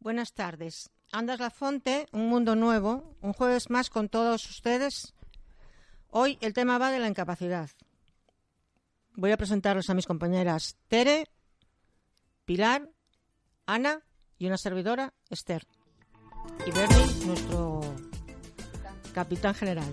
Buenas tardes. Andas La Fonte, un mundo nuevo, un jueves más con todos ustedes. Hoy el tema va de la incapacidad. Voy a presentaros a mis compañeras Tere, Pilar, Ana y una servidora, Esther. Y Bernie, nuestro capitán general.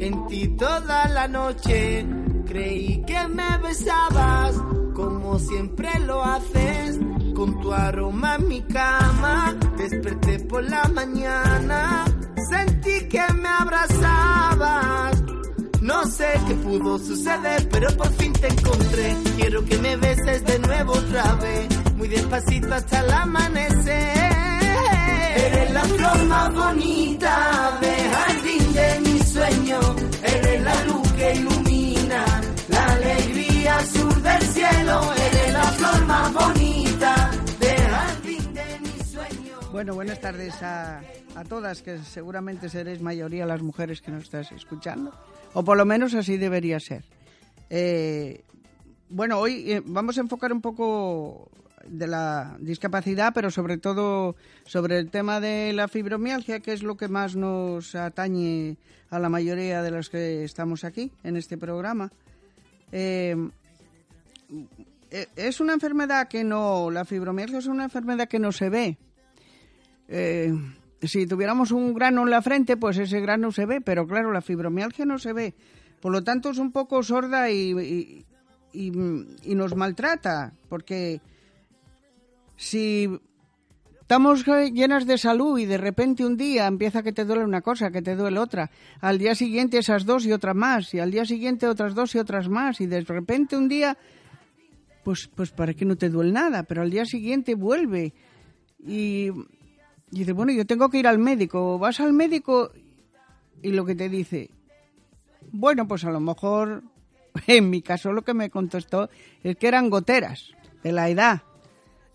En ti toda la noche. Creí que me besabas como siempre lo haces. Con tu aroma en mi cama, desperté por la mañana. Sentí que me abrazabas. No sé qué pudo suceder, pero por fin te encontré. Quiero que me beses de nuevo otra vez, muy despacito hasta el amanecer. Eres la flor Bueno, buenas tardes a, a todas, que seguramente seréis mayoría las mujeres que nos estás escuchando, o por lo menos así debería ser. Eh, bueno, hoy eh, vamos a enfocar un poco de la discapacidad, pero sobre todo sobre el tema de la fibromialgia, que es lo que más nos atañe a la mayoría de los que estamos aquí en este programa. Eh, es una enfermedad que no, la fibromialgia es una enfermedad que no se ve. Eh, si tuviéramos un grano en la frente, pues ese grano se ve, pero claro, la fibromialgia no se ve. Por lo tanto, es un poco sorda y, y, nos maltrata, porque si estamos llenas de salud y de repente un día empieza que te duele una cosa, que te duele otra, al día siguiente esas dos y otra más, y al día siguiente otras dos y otras más, y de repente un día, pues, pues para que no te duele nada, pero al día siguiente vuelve y, y dice, bueno, yo tengo que ir al médico, vas al médico y lo que te dice, bueno, pues a lo mejor, en mi caso lo que me contestó es que eran goteras de la edad.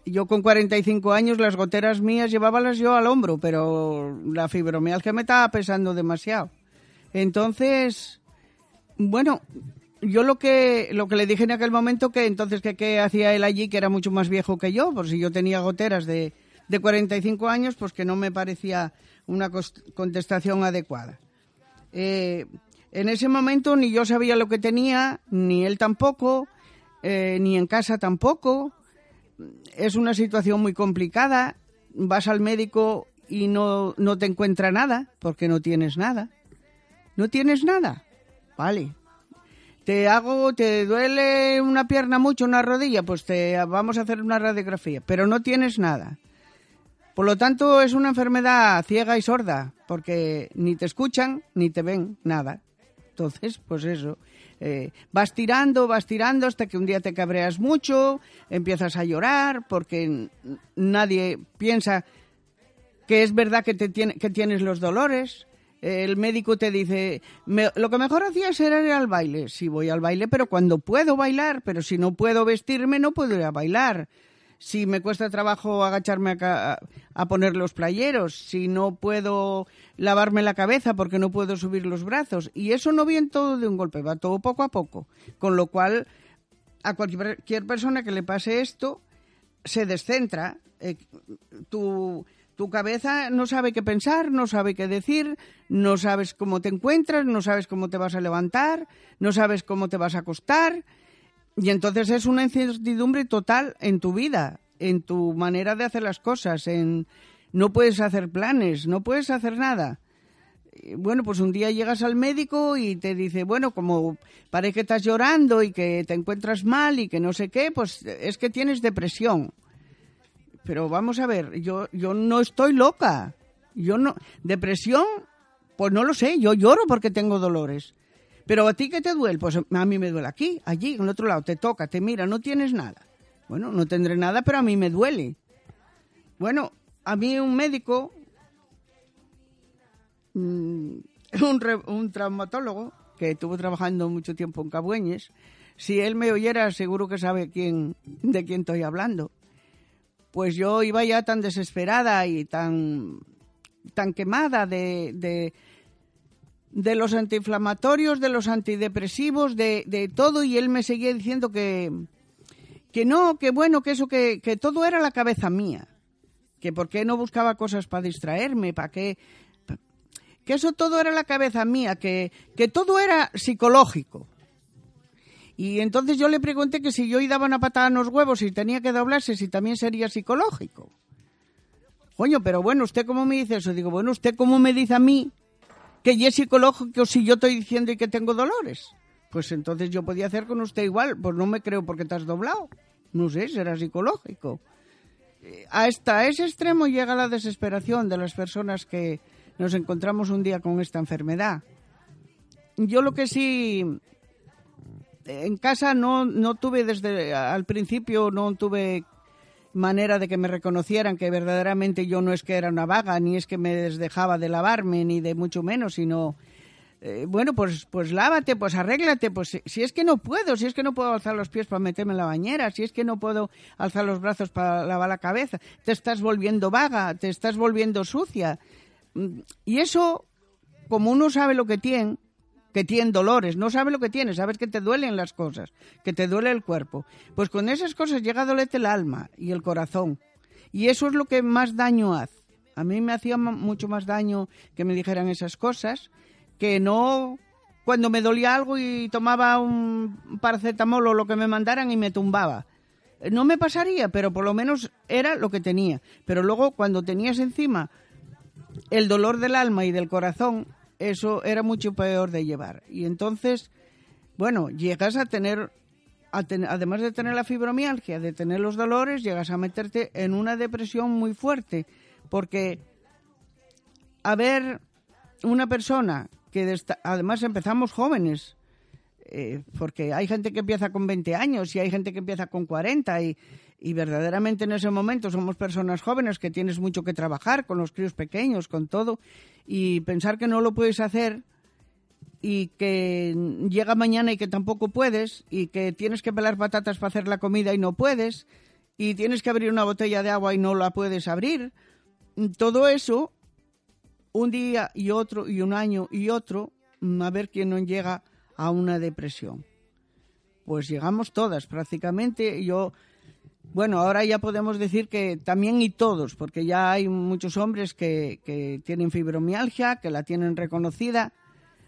Yo con 45 años las goteras mías llevábalas yo al hombro, pero la fibromialgia me estaba pesando demasiado. Entonces, bueno, yo lo que lo que le dije en aquel momento que entonces que qué hacía él allí que era mucho más viejo que yo, por si yo tenía goteras de, de 45 años, pues que no me parecía una contestación adecuada. Eh, en ese momento ni yo sabía lo que tenía, ni él tampoco, eh, ni en casa tampoco. Es una situación muy complicada. Vas al médico y no, no te encuentra nada, porque no tienes nada. No tienes nada. Vale. Te hago, te duele una pierna mucho, una rodilla, pues te vamos a hacer una radiografía, pero no tienes nada. Por lo tanto, es una enfermedad ciega y sorda, porque ni te escuchan ni te ven nada. Entonces, pues eso, eh, vas tirando, vas tirando hasta que un día te cabreas mucho, empiezas a llorar porque nadie piensa que es verdad que, te tiene, que tienes los dolores. El médico te dice, "Me- lo que mejor hacías era ir al baile. Sí, voy al baile, pero cuando puedo bailar, pero si no puedo vestirme, no puedo ir a bailar. Si me cuesta trabajo agacharme a, a poner los playeros, si no puedo lavarme la cabeza porque no puedo subir los brazos. Y eso no viene todo de un golpe, va todo poco a poco. Con lo cual, a cualquier cualquier persona que le pase esto, se descentra. eh, tu, tu cabeza no sabe qué pensar, no sabe qué decir, no sabes cómo te encuentras, no sabes cómo te vas a levantar, no sabes cómo te vas a acostar. Y entonces es una incertidumbre total en tu vida. en tu manera de hacer las cosas, en no puedes hacer planes, no puedes hacer nada. Bueno, pues un día llegas al médico y te dice, bueno, como parece que estás llorando y que te encuentras mal y que no sé qué, pues es que tienes depresión. Pero vamos a ver, yo, yo no estoy loca. Yo no, depresión, pues no lo sé, yo lloro porque tengo dolores. Pero a ti qué te duele? Pues a mí me duele aquí, allí, en el otro lado, te toca, te mira, no tienes nada. Bueno, no tendré nada, pero a mí me duele. Bueno, a mí un médico, mm, un, traumatólogo, que estuvo trabajando mucho tiempo en Cabueñes, si él me oyera seguro que sabe quién, de quién estoy hablando. Pues yo iba ya tan desesperada y tan, tan quemada de, de, de los antiinflamatorios, de los antidepresivos, de, de, todo, y él me seguía diciendo que, que no, que bueno, que eso, que, que todo era la cabeza mía que por qué no buscaba cosas para distraerme, para qué... Que eso todo era la cabeza mía, que, que todo era psicológico. Y entonces yo le pregunté que si yo iba daba una patada en los huevos y tenía que doblarse, si también sería psicológico. Coño, pero bueno, ¿usted cómo me dice eso? Digo, bueno, ¿usted cómo me dice a mí que ya es psicológico si yo estoy diciendo y que tengo dolores? Pues entonces yo podía hacer con usted igual, pues no me creo porque te has doblado. No sé, será psicológico hasta ese extremo llega la desesperación de las personas que nos encontramos un día con esta enfermedad. Yo lo que sí, en casa no, no tuve desde al principio, no tuve manera de que me reconocieran que verdaderamente yo no es que era una vaga, ni es que me desdejaba de lavarme, ni de mucho menos, sino eh, bueno, pues, pues lávate, pues arréglate, pues si, es que no puedo, si es que no puedo alzar los pies para meterme en la bañera, si es que no puedo alzar los brazos para lavar la cabeza, te estás volviendo vaga, te estás volviendo sucia. Mm, y eso, como uno sabe lo que tiene, que tiene dolores, no sabe lo que tiene, sabes que te duelen las cosas, que te duele el cuerpo. Pues con esas cosas llega a dolerte el alma y el corazón. Y eso es lo que más daño hace. A mí me hacía mucho más daño que me dijeran esas cosas que no cuando me dolía algo y tomaba un paracetamol o lo que me mandaran y me tumbaba. No me pasaría, pero por lo menos era lo que tenía. Pero luego cuando tenías encima el dolor del alma y del corazón, eso era mucho peor de llevar. Y entonces, bueno, llegas a tener, además de tener la fibromialgia, de tener los dolores, llegas a meterte en una depresión muy fuerte. Porque, a ver, una persona que además empezamos jóvenes, eh, porque hay gente que empieza con 20 años y hay gente que empieza con 40 y, y, verdaderamente en ese momento somos personas jóvenes que tienes mucho que trabajar con los críos pequeños, con todo, y pensar que no lo puedes hacer y que llega mañana y que tampoco puedes y que tienes que pelar patatas para hacer la comida y no puedes y tienes que abrir una botella de agua y no la puedes abrir. Todo eso un día y otro y un año y otro a ver quién no llega a una depresión. Pues llegamos todas prácticamente. Yo, bueno, ahora ya podemos decir que también y todos, porque ya hay muchos hombres que, que tienen fibromialgia, que la tienen reconocida,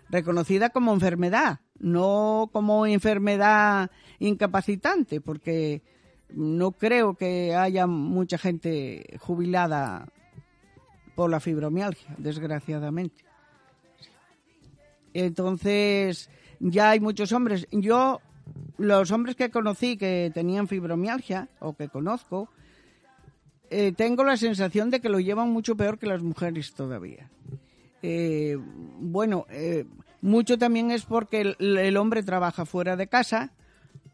reconocida como enfermedad, no como enfermedad incapacitante, porque no creo que haya mucha gente jubilada por la fibromialgia, desgraciadamente. Entonces, ya hay muchos hombres. Yo, los hombres que conocí que tenían fibromialgia, o que conozco, eh, tengo la sensación de que lo llevan mucho peor que las mujeres todavía. Eh, bueno, eh, mucho también es porque el, hombre trabaja fuera de casa,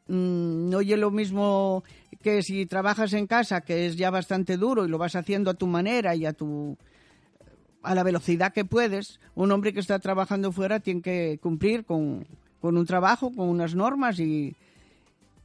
mm, no oye lo mismo que si trabajas en casa, que es ya bastante duro y lo vas haciendo a tu manera y a tu a la velocidad que puedes, un hombre que está trabajando fuera tiene que cumplir con, un trabajo, con unas normas y,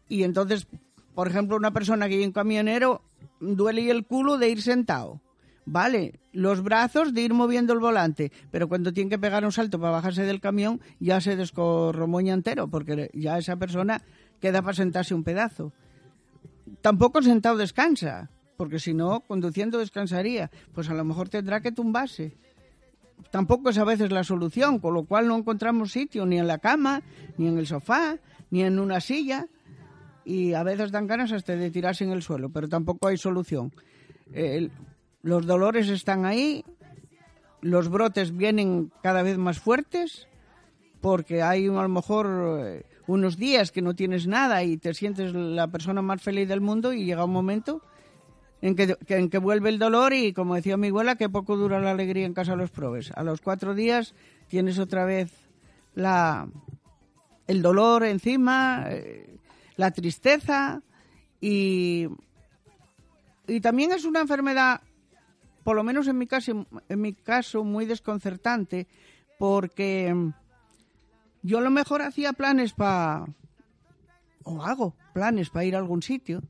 y entonces, por ejemplo, una persona que es un camionero duele el culo de ir sentado. Vale, los brazos de ir moviendo el volante, pero cuando tiene que pegar un salto para bajarse del camión ya se descorromoña entero, porque ya esa persona queda para sentarse un pedazo. Tampoco sentado descansa porque si no, conduciendo descansaría. Pues a lo mejor tendrá que tumbarse. Tampoco es a veces la solución, con lo cual no encontramos sitio ni en la cama, ni en el sofá, ni en una silla. y a veces dan ganas hasta de tirarse en el suelo, pero tampoco hay solución. los dolores están ahí, los brotes vienen cada vez más fuertes, porque hay a lo mejor eh, unos días que no tienes nada y te sientes la persona más feliz del mundo y llega un momento en que, en que vuelve el dolor y, como decía mi abuela, que poco dura la alegría en casa de los probes. A los cuatro días tienes otra vez la, el dolor encima, eh, la tristeza y, y también es una enfermedad, por lo menos en mi caso, en mi caso muy desconcertante, porque yo a lo mejor hacía planes para, o hago planes para ir a algún sitio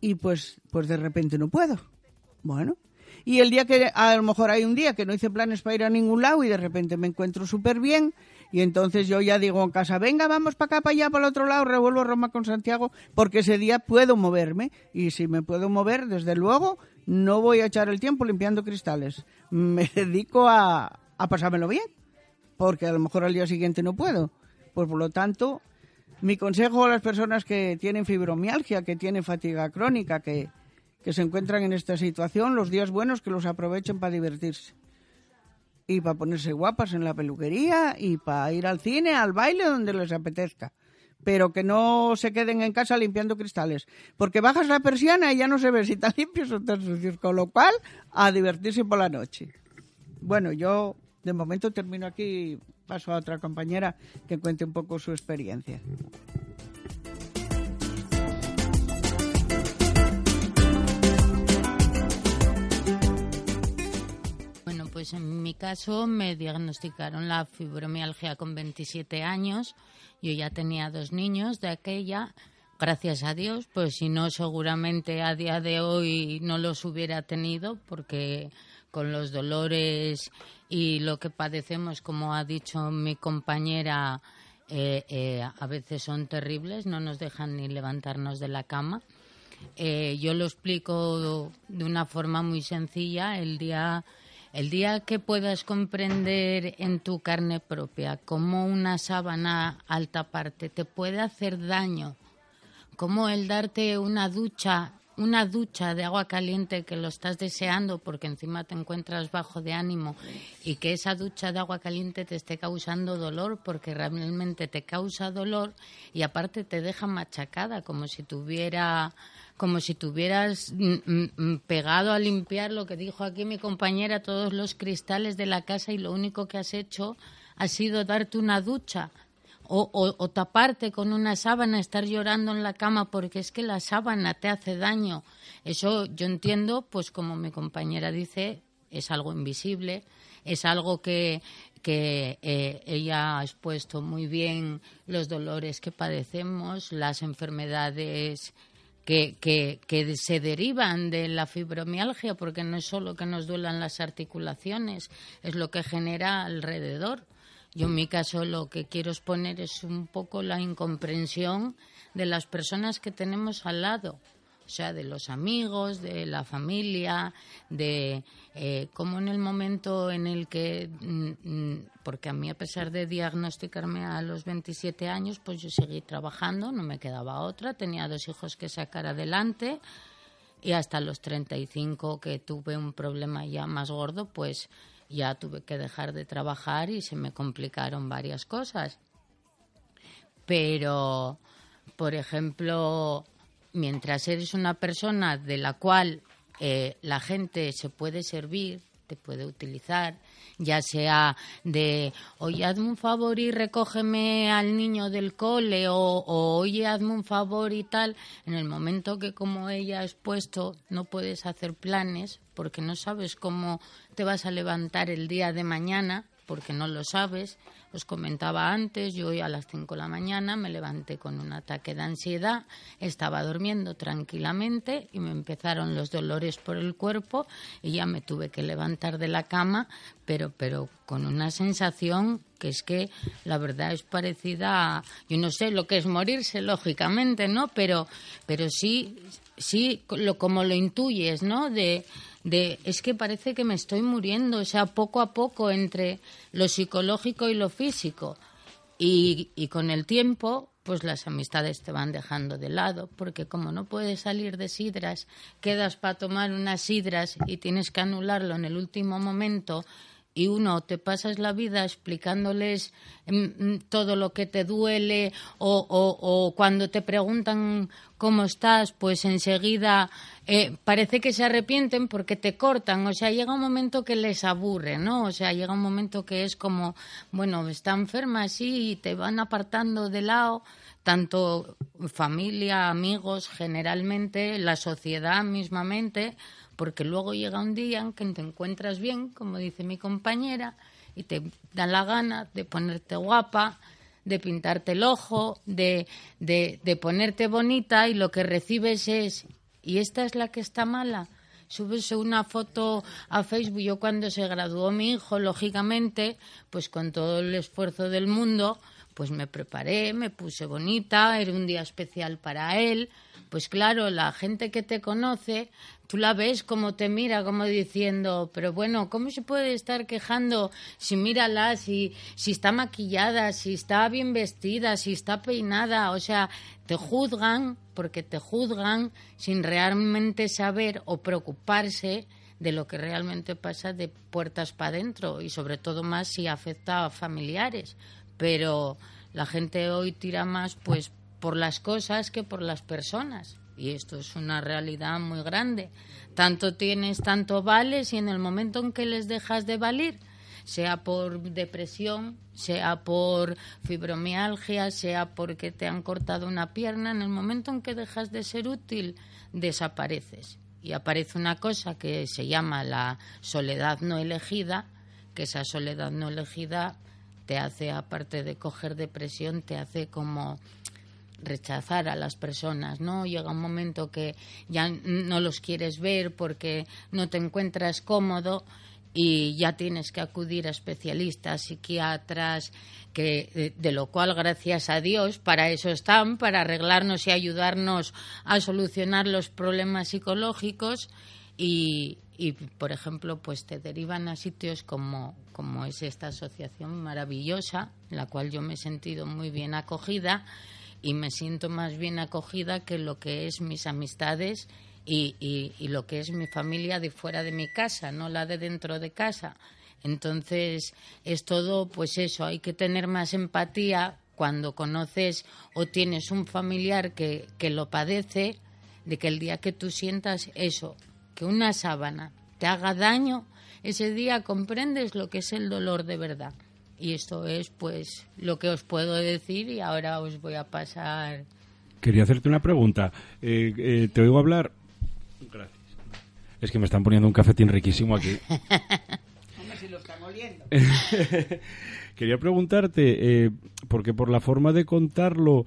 y pues, pues de repente no puedo. Bueno, y el día que a lo mejor hay un día que no hice planes para ir a ningún lado y de repente me encuentro súper bien y entonces yo ya digo en casa, venga, vamos para acá, para allá, para el otro lado, revuelvo Roma con Santiago, porque ese día puedo moverme y si me puedo mover, desde luego, no voy a echar el tiempo limpiando cristales. Me dedico a, a pasármelo bien, porque a lo mejor al día siguiente no puedo. Pues por lo tanto, mi consejo a las personas que tienen fibromialgia, que tienen fatiga crónica, que, que se encuentran en esta situación, los días buenos que los aprovechen para divertirse. Y para ponerse guapas en la peluquería y para ir al cine, al baile, donde les apetezca. Pero que no se queden en casa limpiando cristales. Porque bajas la persiana y ya no se ve si están limpios o están sucios. Con lo cual, a divertirse por la noche. Bueno, yo de momento termino aquí paso a otra compañera que cuente un poco su experiencia. Bueno, pues en mi caso me diagnosticaron la fibromialgia con 27 años. Yo ya tenía dos niños de aquella. Gracias a Dios, pues si no, seguramente a día de hoy no los hubiera tenido porque con los dolores y lo que padecemos, como ha dicho mi compañera, eh, eh, a veces son terribles, no nos dejan ni levantarnos de la cama. Eh, yo lo explico de una forma muy sencilla. El día, el día que puedas comprender en tu carne propia cómo una sábana alta parte te puede hacer daño, cómo el darte una ducha una ducha de agua caliente que lo estás deseando porque encima te encuentras bajo de ánimo y que esa ducha de agua caliente te esté causando dolor porque realmente te causa dolor y aparte te deja machacada como si tuviera como si tuvieras mm, mm, mm, pegado a limpiar lo que dijo aquí mi compañera todos los cristales de la casa y lo único que has hecho ha sido darte una ducha o, taparte con una sábana, estar llorando en la cama porque es que la sábana te hace daño. Eso yo entiendo, pues como mi compañera dice, es algo invisible, es algo que, que eh, ella ha expuesto muy bien los dolores que padecemos, las enfermedades que, que, que, se derivan de la fibromialgia, porque no es solo que nos duelan las articulaciones, es lo que genera alrededor. Yo en mi caso lo que quiero exponer es un poco la incomprensión de las personas que tenemos al lado, o sea, de los amigos, de la familia, de eh, cómo en el momento en el que, mm, mm, porque a mí a pesar de diagnosticarme a los 27 años, pues yo seguí trabajando, no me quedaba otra, tenía dos hijos que sacar adelante y hasta los 35 que tuve un problema ya más gordo, pues ya tuve que dejar de trabajar y se me complicaron varias cosas. Pero, por ejemplo, mientras eres una persona de la cual eh, la gente se puede servir, te puede utilizar, ya sea de, oye, hazme un favor y recógeme al niño del cole, o, o, oye, hazme un favor y tal, en el momento que como ella ha expuesto no puedes hacer planes porque no sabes cómo te vas a levantar el día de mañana, porque no lo sabes, os comentaba antes, yo hoy a las 5 de la mañana me levanté con un ataque de ansiedad, estaba durmiendo tranquilamente y me empezaron los dolores por el cuerpo y ya me tuve que levantar de la cama, pero, pero con una sensación que es que la verdad es parecida a, yo no sé lo que es morirse, lógicamente, ¿no? Pero, pero sí, sí, lo, como lo intuyes, ¿no? De, de es que parece que me estoy muriendo, o sea, poco a poco entre lo psicológico y lo físico. Y, y con el tiempo, pues las amistades te van dejando de lado, porque como no puedes salir de sidras, quedas para tomar unas sidras y tienes que anularlo en el último momento y uno te pasas la vida explicándoles mm, mm, todo lo que te duele o, cuando te preguntan cómo estás, pues enseguida eh, parece que se arrepienten porque te cortan. O sea, llega un momento que les aburre, ¿no? O sea, llega un momento que es como, bueno, está enferma así y te van apartando de lado tanto familia, amigos, generalmente, la sociedad mismamente, porque luego llega un día en que te encuentras bien, como dice mi compañera, y te da la gana de ponerte guapa, de pintarte el ojo, de, de, de ponerte bonita y lo que recibes es, ¿y esta es la que está mala? subes una foto a Facebook. Yo cuando se graduó mi hijo, lógicamente, pues con todo el esfuerzo del mundo, pues me preparé, me puse bonita, era un día especial para él. Pues claro, la gente que te conoce, tú la ves como te mira, como diciendo, pero bueno, ¿cómo se puede estar quejando si mírala, si, si está maquillada, si está bien vestida, si está peinada? O sea, te juzgan porque te juzgan sin realmente saber o preocuparse de lo que realmente pasa de puertas para adentro y sobre todo más si afecta a familiares pero la gente hoy tira más pues por las cosas que por las personas y esto es una realidad muy grande. Tanto tienes, tanto vales y en el momento en que les dejas de valer, sea por depresión, sea por fibromialgia, sea porque te han cortado una pierna, en el momento en que dejas de ser útil, desapareces. Y aparece una cosa que se llama la soledad no elegida, que esa soledad no elegida te hace, aparte de coger depresión, te hace como rechazar a las personas, ¿no? Llega un momento que ya no los quieres ver porque no te encuentras cómodo y ya tienes que acudir a especialistas, psiquiatras, que de, lo cual gracias a Dios para eso están, para arreglarnos y ayudarnos a solucionar los problemas psicológicos y, y por ejemplo pues te derivan a sitios como, como es esta asociación maravillosa en la cual yo me he sentido muy bien acogida y me siento más bien acogida que lo que es mis amistades y, y, lo que es mi familia de fuera de mi casa, no la de dentro de casa. Entonces es todo, pues eso, hay que tener más empatía cuando conoces o tienes un familiar que, que lo padece, de que el día que tú sientas eso, que una sábana te haga daño, ese día comprendes lo que es el dolor de verdad. Y esto es pues lo que os puedo decir y ahora os voy a pasar. Quería hacerte una pregunta. Eh, eh, te oigo hablar. Gracias. Es que me están poniendo un cafetín riquísimo aquí. Hombre, si lo están oliendo. Quería preguntarte, eh, porque por la forma de contarlo,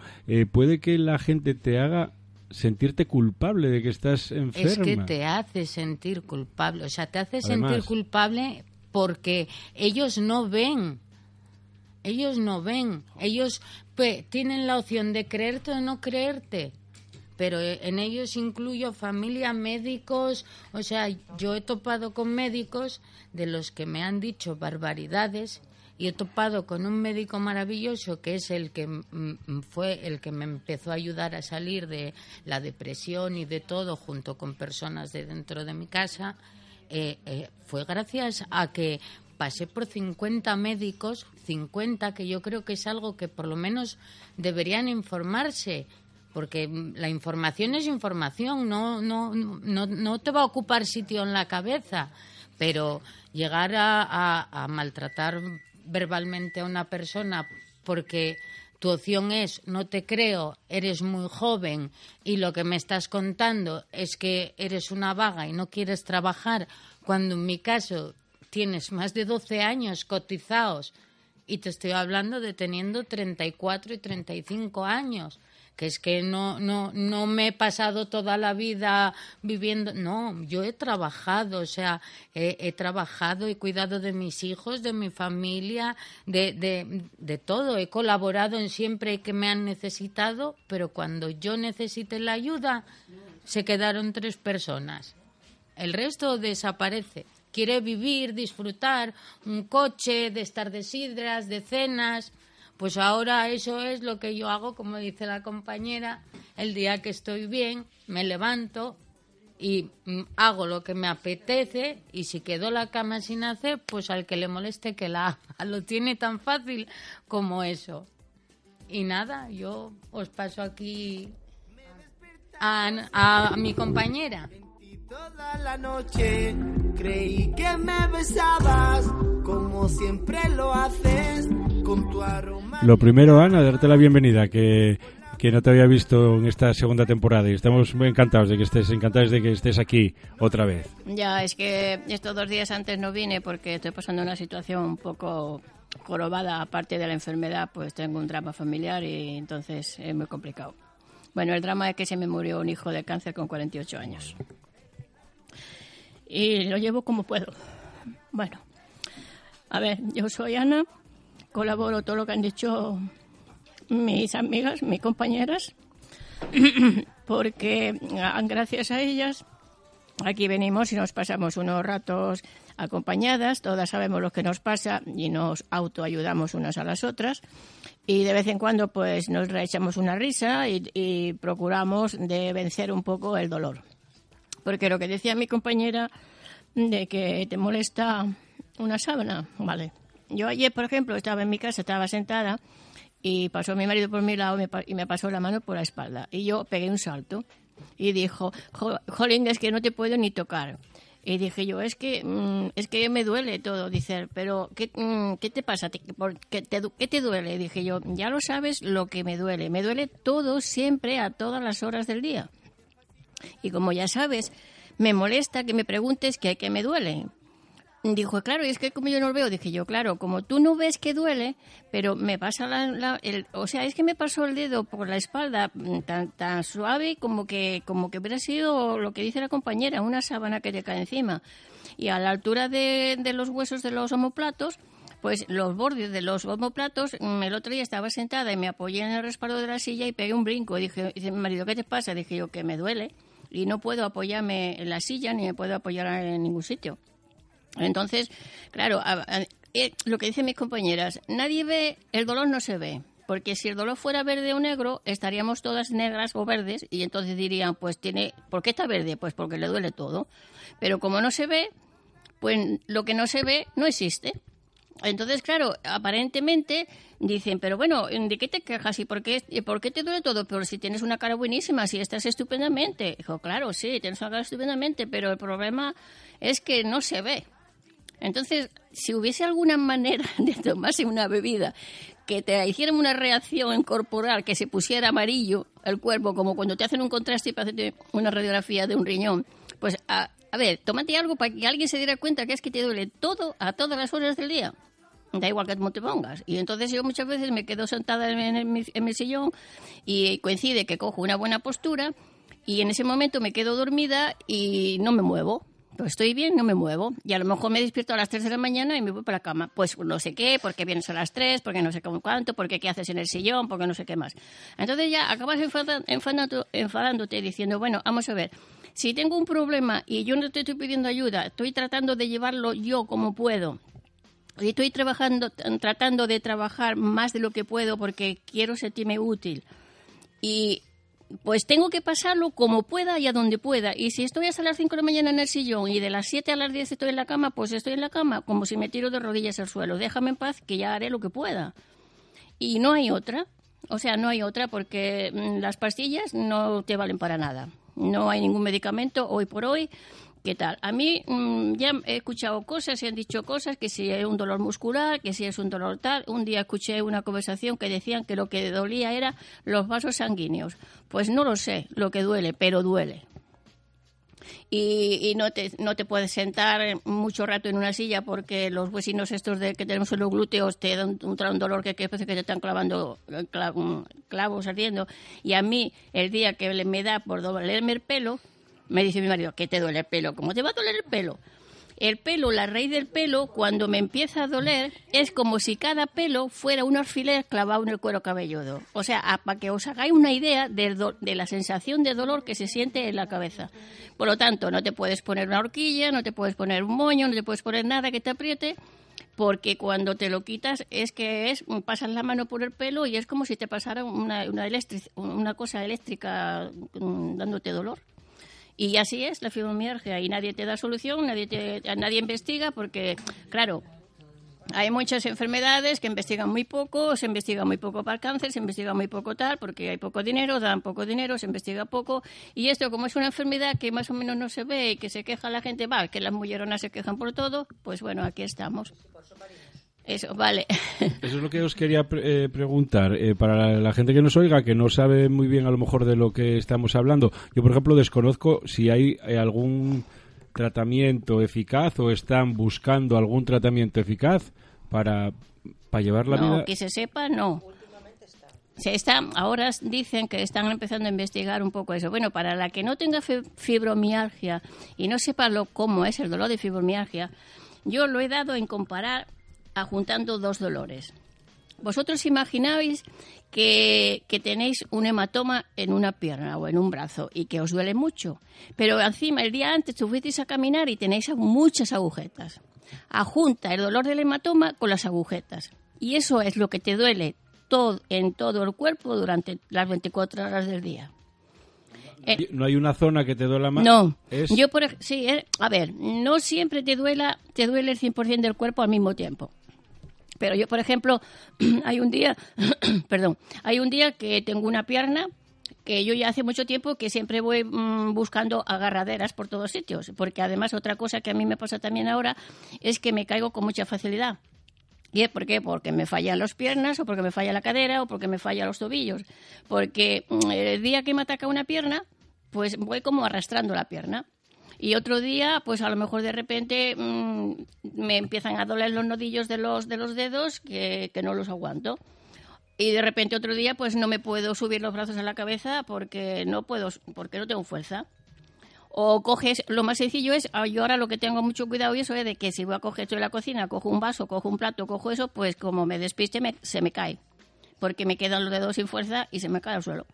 puede que la gente te haga sentirte culpable de que estás enferma. Es que te hace sentir culpable, o sea, te hace sentir culpable porque ellos no ven. Ellos no ven, ellos pues, tienen la opción de creerte o no creerte. Pero en ellos incluyo familia, médicos, o sea, yo he topado con médicos de los que me han dicho barbaridades y he topado con un médico maravilloso que es el que fue el que me empezó a ayudar a salir de la depresión y de todo junto con personas de dentro de mi casa. Eh, eh, fue gracias a que pasé por 50 médicos 50 que yo creo que es algo que por lo menos deberían informarse porque la información es información no no no no te va a ocupar sitio en la cabeza pero llegar a maltratar verbalmente a una persona porque tu opción es no te creo, eres muy joven y lo que me estás contando es que eres una vaga y no quieres trabajar, cuando en mi caso tienes más de 12 años cotizados y te estoy hablando de teniendo 34 y 35 años que es que no, no, no me he pasado toda la vida viviendo, no, yo he trabajado, o sea, he, trabajado, he cuidado de mis hijos, de mi familia, de, de, de todo, he colaborado en siempre que me han necesitado, pero cuando yo necesité la ayuda, se quedaron tres personas. El resto desaparece. Quiere vivir, disfrutar, un coche, de estar de sidras, de cenas, Pues ahora eso es lo que yo hago, como dice la compañera, el día que estoy bien, me levanto y mm, hago lo que me apetece y si quedó la cama sin hacer, pues al que le moleste que la. Lo tiene tan fácil como eso. Y nada, yo os paso aquí a mi compañera. Toda la noche creí que me besabas como siempre lo haces con tu aroma. Lo primero, Ana, darte la bienvenida, que, que no te había visto en esta segunda temporada y estamos muy encantados de que estés, encantados de que estés aquí otra vez. Ya, es que estos dos días antes no vine porque estoy pasando una situación un poco jorobada, aparte de la enfermedad, pues tengo un drama familiar y entonces es muy complicado. Bueno, el drama es que se me murió un hijo de cáncer con 48 años y lo llevo como puedo. Bueno, a ver, yo soy Ana, colaboro todo lo que han dicho mis amigas, mis compañeras, porque ah, gracias a ellas aquí venimos y nos pasamos unos ratos acompañadas, todas sabemos lo que nos pasa y nos autoayudamos unas a las otras y de vez en cuando pues nos echamos una risa y, y procuramos de vencer un poco el dolor. Porque lo que decía mi compañera de que te molesta una sábana, vale. Yo ayer, por ejemplo, estaba en mi casa, estaba sentada y pasó mi marido por mi lado y me pasó la mano por la espalda. Y yo pegué un salto y dijo, Jolín, es que no te puedo ni tocar. Y dije yo, es que mm, es que me duele todo. Dice, pero ¿qué, mm, ¿qué te pasa? ¿Qué te, ¿Qué te duele? Dije yo, ya lo sabes lo que me duele. Me duele todo siempre a todas las horas del día. Y como ya sabes, me molesta que me preguntes qué, qué me duele. Dijo, claro, y es que como yo no lo veo, dije yo, claro, como tú no ves que duele, pero me pasa la, el, o sea, es que me pasó el dedo por la espalda mm, tan, tan suave como que, como que hubiera sido lo que dice la compañera, una sábana que te cae encima. Y a la altura de, de los huesos de los homoplatos, pues los bordes de los homoplatos, mm, el otro día estaba sentada y me apoyé en el respaldo de la silla y pegué un brinco. Dije, dice marido, ¿qué te pasa? Dije yo, que me duele y no puedo apoyarme en la silla ni me puedo apoyar en ningún sitio. Entonces, claro, eh, lo que dicen mis compañeras, nadie ve, el dolor no se ve. Porque si el dolor fuera verde o negro, estaríamos todas negras o verdes y entonces dirían, pues tiene, ¿por qué está verde? Pues porque le duele todo. Pero como no se ve, pues lo que no se ve no existe. Entonces, claro, aparentemente dicen, pero bueno, ¿de qué te quejas y por qué, por qué te duele todo? Pero si tienes una cara buenísima, si estás estupendamente. Dijo, claro, sí, tienes una cara estupendamente, pero el problema es que no se ve. Entonces, si hubiese alguna manera de tomarse una bebida que te hiciera una reacción corporal, que se pusiera amarillo el cuerpo, como cuando te hacen un contraste y hacen una radiografía de un riñón, pues a, a ver, tómate algo para que alguien se diera cuenta que es que te duele todo a todas las horas del día. Da igual que te pongas. Y entonces yo muchas veces me quedo sentada en, mi, sillón y coincide que cojo una buena postura y en ese momento me quedo dormida y no me muevo. Pues estoy bien, no me muevo. Y a lo mejor me despierto a las 3 de la mañana y me voy para la cama. Pues no sé qué, porque vienes a las 3, porque no sé cómo cuánto, porque qué haces en el sillón, porque no sé qué más. Entonces ya acabas enfadando, enfadándote diciendo, bueno, vamos a ver, si tengo un problema y yo no te estoy pidiendo ayuda, estoy tratando de llevarlo yo como puedo, y estoy trabajando, tratando de trabajar más de lo que puedo porque quiero sentirme útil. Y pues tengo que pasarlo como pueda y a donde pueda. Y si estoy hasta las 5 de la mañana en el sillón y de las 7 a las 10 estoy en la cama, pues estoy en la cama como si me tiro de rodillas al suelo. Déjame en paz que ya haré lo que pueda. Y no hay otra. O sea, no hay otra porque mm, las pastillas no te valen para nada. No hay ningún medicamento hoy por hoy ¿Qué tal? A mí mm, ya he escuchado cosas, se han dicho cosas, que si es un dolor muscular, que si es un dolor tal. Un día escuché una conversación que decían que lo que dolía era los vasos sanguíneos. Pues no lo sé lo que duele, pero duele. Y, no, te, no te puedes sentar mucho rato en una silla porque los huesinos estos de, que tenemos en los glúteos te dan un, dolor que, que parece que te están clavando clavos ardiendo. Y a mí, el día que me da por dolerme el pelo, me dice mi marido, ¿qué te duele el pelo? ¿Cómo te va a doler el pelo? El pelo, la raíz del pelo, cuando me empieza a doler, es como si cada pelo fuera un alfiler clavado en el cuero cabelludo. O sea, para que os hagáis una idea de, la sensación de dolor que se siente en la cabeza. Por lo tanto, no te puedes poner una horquilla, no te puedes poner un moño, no te puedes poner nada que te apriete, porque cuando te lo quitas es que es pasas la mano por el pelo y es como si te pasara una, una, una cosa eléctrica mm, dándote dolor. Y así es la fibromialgia y nadie te da solución, nadie, te, nadie investiga porque, claro, hay muchas enfermedades que investigan muy poco, se investiga muy poco para el cáncer, se investiga muy poco tal, porque hay poco dinero, dan poco dinero, se investiga poco. Y esto, como es una enfermedad que más o menos no se ve y que se queja la gente, va, que las mulleronas se quejan por todo, pues bueno, aquí estamos. Eso, vale. Eso es lo que os quería eh, preguntar. Eh, para la gente que nos oiga, que no sabe muy bien a lo mejor de lo que estamos hablando, yo, por ejemplo, desconozco si hay eh, algún tratamiento eficaz o están buscando algún tratamiento eficaz para, para llevar la no, vida. que se sepa, no. Se está, ahora dicen que están empezando a investigar un poco eso. Bueno, para la que no tenga fibromialgia y no sepa lo, cómo es el dolor de fibromialgia, yo lo he dado en comparar juntando dos dolores. Vosotros imagináis que, que, tenéis un hematoma en una pierna o en un brazo y que os duele mucho, pero encima el día antes fuisteis a caminar y tenéis muchas agujetas. Ajunta el dolor del hematoma con las agujetas. Y eso es lo que te duele todo, en todo el cuerpo durante las 24 horas del día. Eh, ¿No hay una zona que te duela más? No. Yo por sí, eh, a ver, no siempre te duela, te duele el 100% del cuerpo al mismo tiempo. Pero yo, por ejemplo, hay un día, perdón, hay un día que tengo una pierna que yo ya hace mucho tiempo que siempre voy mm, buscando agarraderas por todos sitios, porque además otra cosa que a mí me pasa también ahora es que me caigo con mucha facilidad. ¿Y por qué? Porque me fallan las piernas, o porque me falla la cadera, o porque me fallan los tobillos. Porque mm, el día que me ataca una pierna, pues voy como arrastrando la pierna. Y otro día, pues a lo mejor de repente mm, me empiezan a doler los nodillos de los, de los dedos que, que no los aguanto. Y de repente otro día, pues no me puedo subir los brazos a la cabeza porque no puedo, porque no tengo fuerza. O coges, lo más sencillo es, ah, yo ahora lo que tengo mucho cuidado y eso es de que si voy a coger esto en la cocina, cojo un vaso, cojo un plato, cojo eso, pues como me despiste se me cae. Porque me quedan los dedos sin fuerza y se me cae al suelo.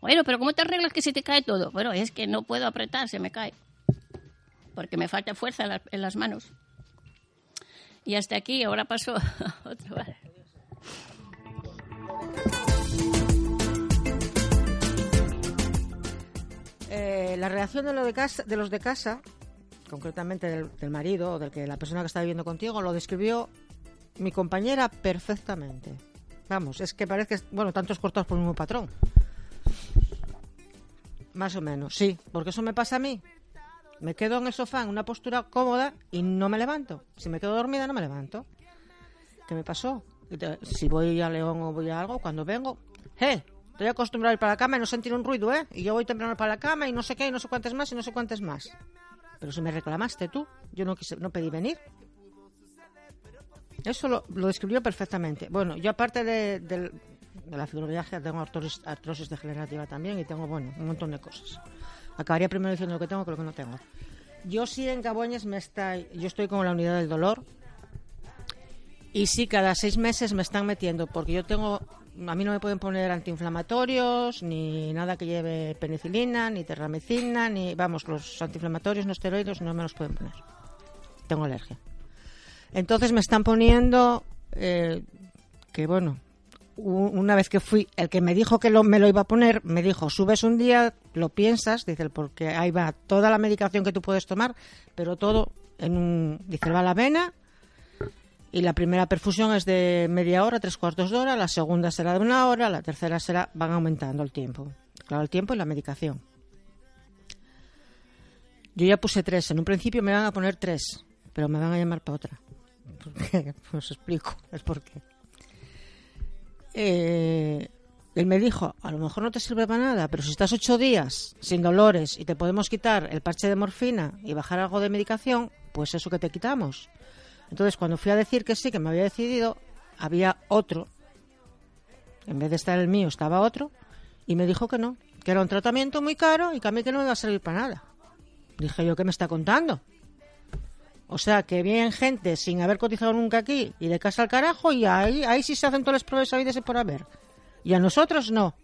Bueno, pero ¿cómo te arreglas que se te cae todo? Bueno, es que no puedo apretar, se me cae. Porque me falta fuerza en las manos. Y hasta aquí, ahora paso a otro. Eh, la reacción de, lo de, casa, de los de casa, concretamente del, marido o de que la persona que está viviendo contigo, lo describió mi compañera perfectamente. Vamos, es que parece que, bueno, tantos cortados por el mismo patrón. Más o menos, sí, porque eso me pasa a mí. Me quedo en el sofá en una postura cómoda y no me levanto. Si me quedo dormida, no me levanto. ¿Qué me pasó? Si voy a León o voy a algo, cuando vengo, ¡eh! Estoy acostumbrado a ir para la cama y no sentir un ruido, ¿eh? Y yo voy temprano para la cama y no sé qué, y no sé cuántas más y no sé cuántas más. Pero si me reclamaste tú, yo no, quise, no pedí venir. Eso lo, describió perfectamente. Bueno, yo aparte de, de, la fibromialgia tengo artrosis, artrosis, degenerativa también y tengo, bueno, un montón de cosas. Acabaría primero diciendo lo que tengo que lo que no tengo. Yo sí en Caboñes me está... Yo estoy con la unidad del dolor y sí, cada seis meses me están metiendo porque yo tengo a mí no me pueden poner antiinflamatorios, ni nada que lleve penicilina, ni terramicina, ni, vamos, los antiinflamatorios, no esteroides, no me los pueden poner. Tengo alergia. Entonces me están poniendo, eh, que bueno, una vez que fui, el que me dijo que lo, me lo iba a poner, me dijo, subes un día, lo piensas, dice, porque ahí va toda la medicación que tú puedes tomar, pero todo en un, dice, va la vena, y la primera perfusión es de media hora, tres cuartos de hora, la segunda será de una hora, la tercera será, van aumentando el tiempo. Claro, el tiempo y la medicación. Yo ya puse tres, en un principio me van a poner tres, pero me van a llamar para otra. Os explico, es porque. Eh, él me dijo, a lo mejor no te sirve para nada, pero si estás ocho días sin dolores y te podemos quitar el parche de morfina y bajar algo de medicación, pues eso que te quitamos. Entonces, cuando fui a decir que sí, que me había decidido, había otro. En vez de estar el mío, estaba otro. Y me dijo que no, que era un tratamiento muy caro y que a mí que no me iba a servir para nada. Dije yo, ¿qué me está contando? O sea, que vienen gente sin haber cotizado nunca aquí y de casa al carajo y ahí, ahí sí se hacen todas las pruebas sabidas por haber. Y a nosotros no.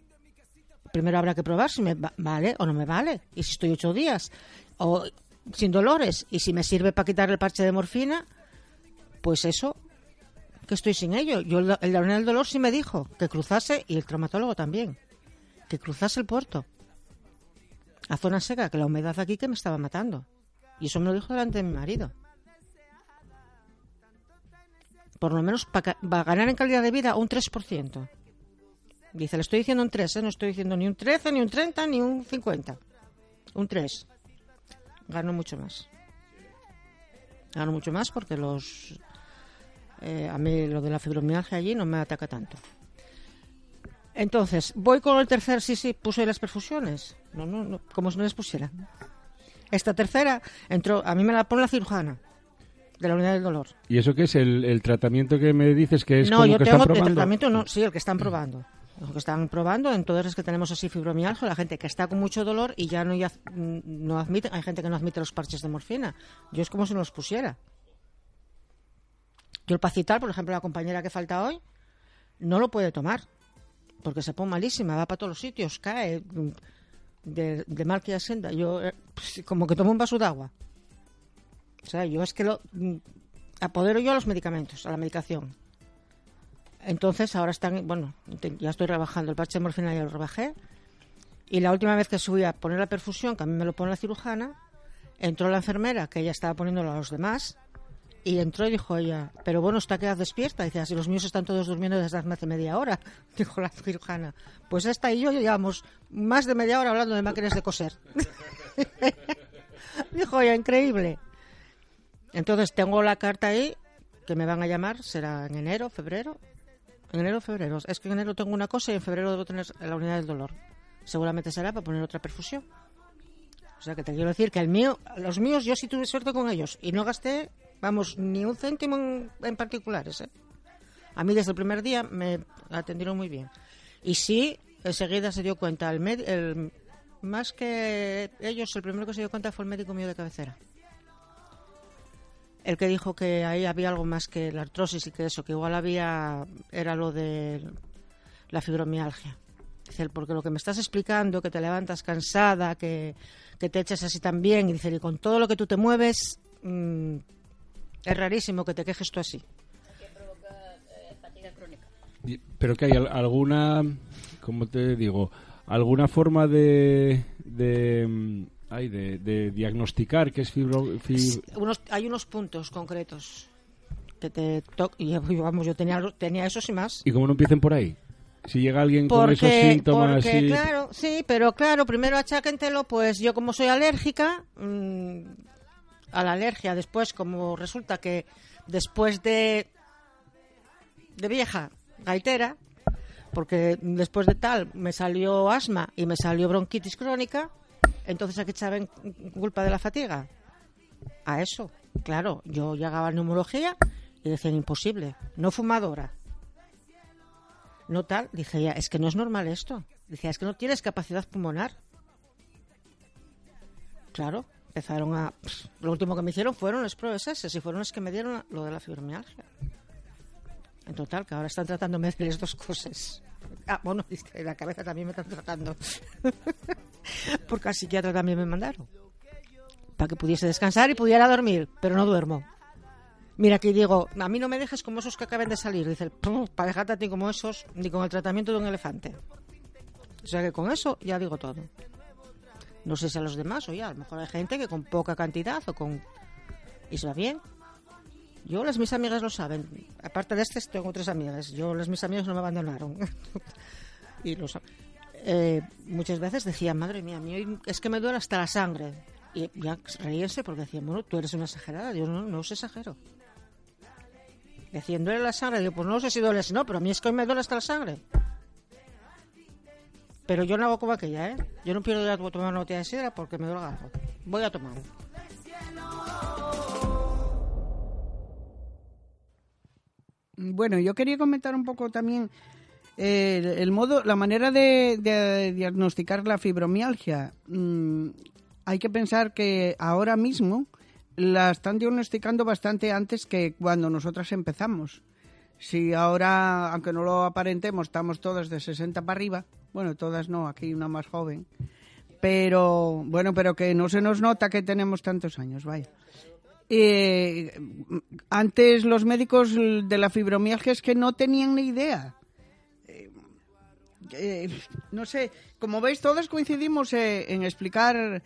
Primero habrá que probar si me vale o no me vale. Y si estoy ocho días o sin dolores y si me sirve para quitar el parche de morfina, Pues eso, que estoy sin ello. Yo el, el unidad del dolor sí me dijo que cruzase, y el traumatólogo también, que cruzase el puerto a zona seca, que la humedad aquí que me estaba matando. Y eso me lo dijo delante de mi marido. Por lo menos pa- va a ganar en calidad de vida un 3%. Dice, le estoy diciendo un 3, ¿eh? no estoy diciendo ni un 13, ni un 30, ni un 50. Un 3. Gano mucho más. Gano mucho más porque los... eh, a mí lo de la fibromialgia allí no me ataca tanto. Entonces, voy con el tercer, sí, sí, puse las perfusiones. No, no, no, como si no les pusiera. Esta tercera entró, a mí me la pone la cirujana de la unidad del dolor. ¿Y eso qué es? ¿El, el tratamiento que me dices que es no, como yo que tengo están el probando? tratamiento, no, sí, el que están probando. Lo que están probando en todos los que tenemos así fibromialgia, la gente que está con mucho dolor y ya no, ya, no admite, hay gente que no admite los parches de morfina. Yo es como si no los pusiera. Yo el pacital, por ejemplo, la compañera que falta hoy, no lo puede tomar porque se pone malísima, va para todos los sitios, cae mm, de, de mal que ascenda. Yo, eh, pues, como que tomo un vaso de agua. O sea, yo es que lo mm, apodero yo a los medicamentos, a la medicación. Entonces, ahora están, bueno, ya estoy rebajando el parche de morfina, ya lo rebajé. Y la última vez que subí a poner la perfusión, que a mí me lo pone la cirujana, entró la enfermera, que ella estaba poniéndolo a los demás, y entró y dijo ella, pero bueno, está quedada despierta. Dice, así los míos están todos durmiendo desde hace media hora, dijo la cirujana. Pues esta y yo llevamos más de media hora hablando de máquinas de coser. dijo ella, increíble. Entonces tengo la carta ahí, que me van a llamar, será en enero, febrero. En enero, febrero. Es que en enero tengo una cosa y en febrero debo tener la unidad del dolor. Seguramente será para poner otra perfusión. O sea que te quiero decir que los míos yo sí tuve suerte con ellos y no gasté, vamos, ni un céntimo en, en particulares. ¿eh? A mí desde el primer día me atendieron muy bien. Y sí, enseguida se dio cuenta, el, med- el más que ellos, el primero que se dio cuenta fue el médico mío de cabecera. El que dijo que ahí había algo más que la artrosis y que eso, que igual había, era lo de la fibromialgia. Dice, él, porque lo que me estás explicando, que te levantas cansada, que, que te echas así también, y dice, y con todo lo que tú te mueves, mm, es rarísimo que te quejes tú así. Y- Pero que hay al- alguna, como te digo, alguna forma de, de, mm, ay, de, de diagnosticar que es fibro, fib- Unos, hay unos puntos concretos que te tocan, y vamos, yo tenía, tenía esos y más. y como no empiecen por ahí. Si llega alguien con esos síntomas porque, y- claro, sí, pero claro, primero acháquentelo, pues yo como soy alérgica mm, a la alergia, después como resulta que después de de vieja gaitera, porque después de tal me salió asma y me salió bronquitis crónica, entonces a qué echaban culpa de la fatiga? A eso, claro, yo llegaba a neumología y decían imposible, no fumadora, no tal, dije ya, es que no es normal esto. Dice, es que no tienes capacidad pulmonar. Claro, empezaron a... Lo último que me hicieron fueron los pruebas esas y fueron los que me dieron lo de la fibromialgia. En total, que ahora están tratándome de las dos cosas. Ah, bueno, que la cabeza también me están tratando. Porque al psiquiatra también me mandaron. Para que pudiese descansar y pudiera dormir, pero no duermo. Mira, aquí digo, a mí no me dejes como esos que acaben de salir. Dice, para dejarte a como esos, ni con el tratamiento de un elefante. O sea que con eso ya digo todo. No sé si a los demás, o ya, a lo mejor hay gente que con poca cantidad o con... Y se va bien. Yo, las mis amigas lo saben. Aparte de este, tengo tres amigas. Yo, las mis amigas no me abandonaron. y lo. Eh, muchas veces decían, madre mía, a mí es que me duele hasta la sangre. Y ya reíense porque decían, bueno, tú eres una exagerada. Yo no, no os exagero. Decían, duele la sangre. Digo, pues no sé si duele así, no, pero a mí es que hoy me duele hasta la sangre. Pero yo no hago como aquella, ¿eh? Yo no pierdo tomar una botella de sidra porque me duele el garro. Voy a tomar. Bueno, yo quería comentar un poco también eh, el, modo, la manera de, de diagnosticar la fibromialgia. Mm, hay que pensar que ahora mismo la están diagnosticando bastante antes que cuando nosotras empezamos. Si ahora, aunque no lo aparentemos, estamos todas de 60 para arriba, bueno, todas no, aquí una más joven, pero bueno, pero que no se nos nota que tenemos tantos años, vaya. Eh, antes los médicos de la fibromialgia es que no tenían ni idea. Eh, eh, no sé, como veis, todos coincidimos eh, en explicar,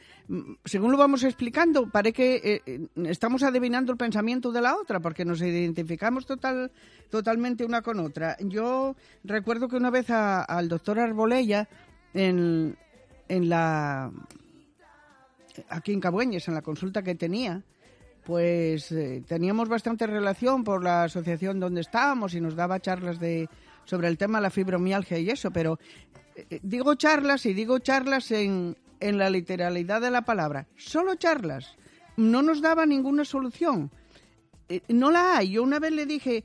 según lo vamos explicando, parece que estamos adivinando el pensamiento de la otra, porque nos identificamos total, totalmente una con otra. Yo recuerdo que una vez al doctor Arbolella, en, en la aquí en Cabueñes, en la consulta que tenía, pues eh, teníamos bastante relación por la asociación donde estábamos y nos daba charlas de sobre el tema de la fibromialgia y eso, pero eh, digo charlas y digo charlas en, en la literalidad de la palabra, solo charlas, no nos daba ninguna solución. Eh, no la hay. Yo una vez le dije,